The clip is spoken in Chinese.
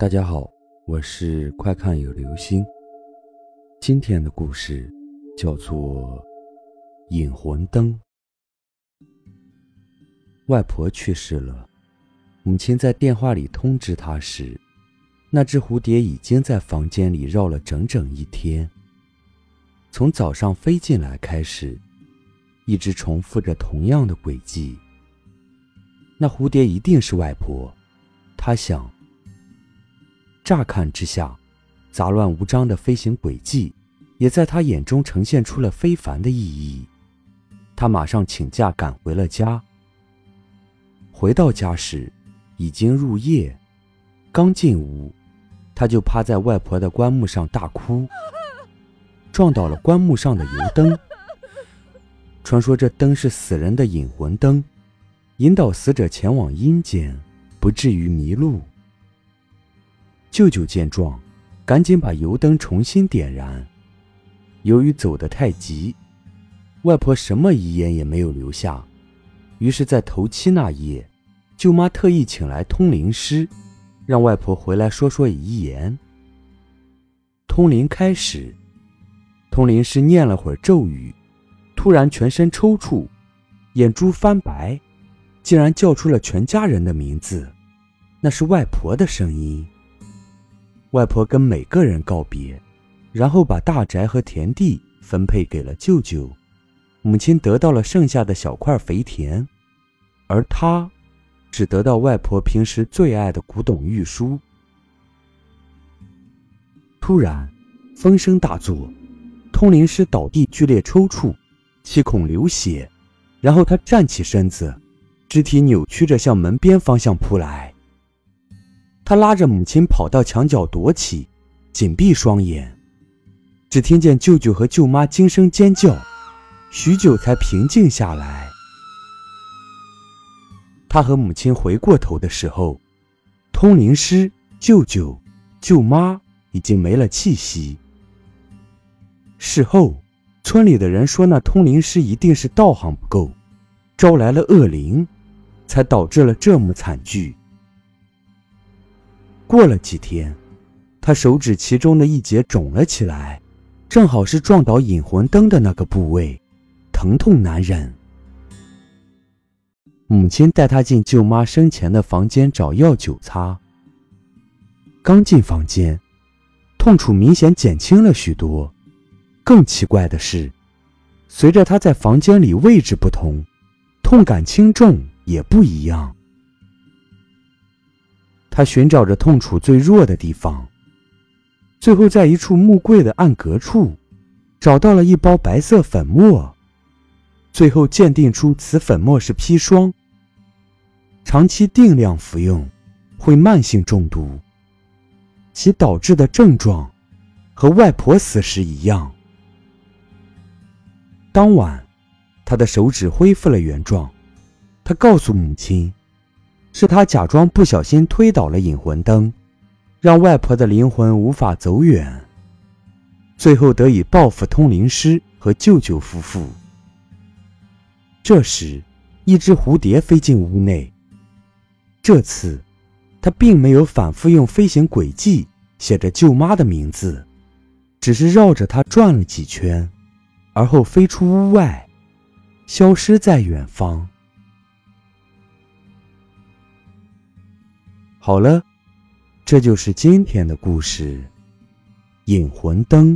大家好，我是快看有流星。今天的故事叫做《引魂灯》。外婆去世了，母亲在电话里通知她时，那只蝴蝶已经在房间里绕了整整一天。从早上飞进来开始，一直重复着同样的轨迹。那蝴蝶一定是外婆，她想。乍看之下，杂乱无章的飞行轨迹，也在他眼中呈现出了非凡的意义。他马上请假赶回了家。回到家时，已经入夜。刚进屋，他就趴在外婆的棺木上大哭，撞倒了棺木上的油灯。传说这灯是死人的引魂灯，引导死者前往阴间，不至于迷路。舅舅见状，赶紧把油灯重新点燃。由于走得太急，外婆什么遗言也没有留下。于是，在头七那夜，舅妈特意请来通灵师，让外婆回来说说遗言。通灵开始，通灵师念了会儿咒语，突然全身抽搐，眼珠翻白，竟然叫出了全家人的名字，那是外婆的声音。外婆跟每个人告别，然后把大宅和田地分配给了舅舅。母亲得到了剩下的小块肥田，而他只得到外婆平时最爱的古董玉书。突然，风声大作，通灵师倒地剧烈抽搐，七孔流血，然后他站起身子，肢体扭曲着向门边方向扑来。他拉着母亲跑到墙角躲起，紧闭双眼，只听见舅舅和舅妈惊声尖叫，许久才平静下来。他和母亲回过头的时候，通灵师、舅舅、舅妈已经没了气息。事后，村里的人说，那通灵师一定是道行不够，招来了恶灵，才导致了这幕惨剧。过了几天，他手指其中的一节肿了起来，正好是撞倒引魂灯的那个部位，疼痛难忍。母亲带他进舅妈生前的房间找药酒擦。刚进房间，痛楚明显减轻了许多。更奇怪的是，随着他在房间里位置不同，痛感轻重也不一样。他寻找着痛楚最弱的地方，最后在一处木柜的暗格处，找到了一包白色粉末。最后鉴定出此粉末是砒霜，长期定量服用会慢性中毒，其导致的症状和外婆死时一样。当晚，他的手指恢复了原状，他告诉母亲。是他假装不小心推倒了引魂灯，让外婆的灵魂无法走远，最后得以报复通灵师和舅舅夫妇。这时，一只蝴蝶飞进屋内。这次，他并没有反复用飞行轨迹写着舅妈的名字，只是绕着她转了几圈，而后飞出屋外，消失在远方。好了，这就是今天的故事，《引魂灯》。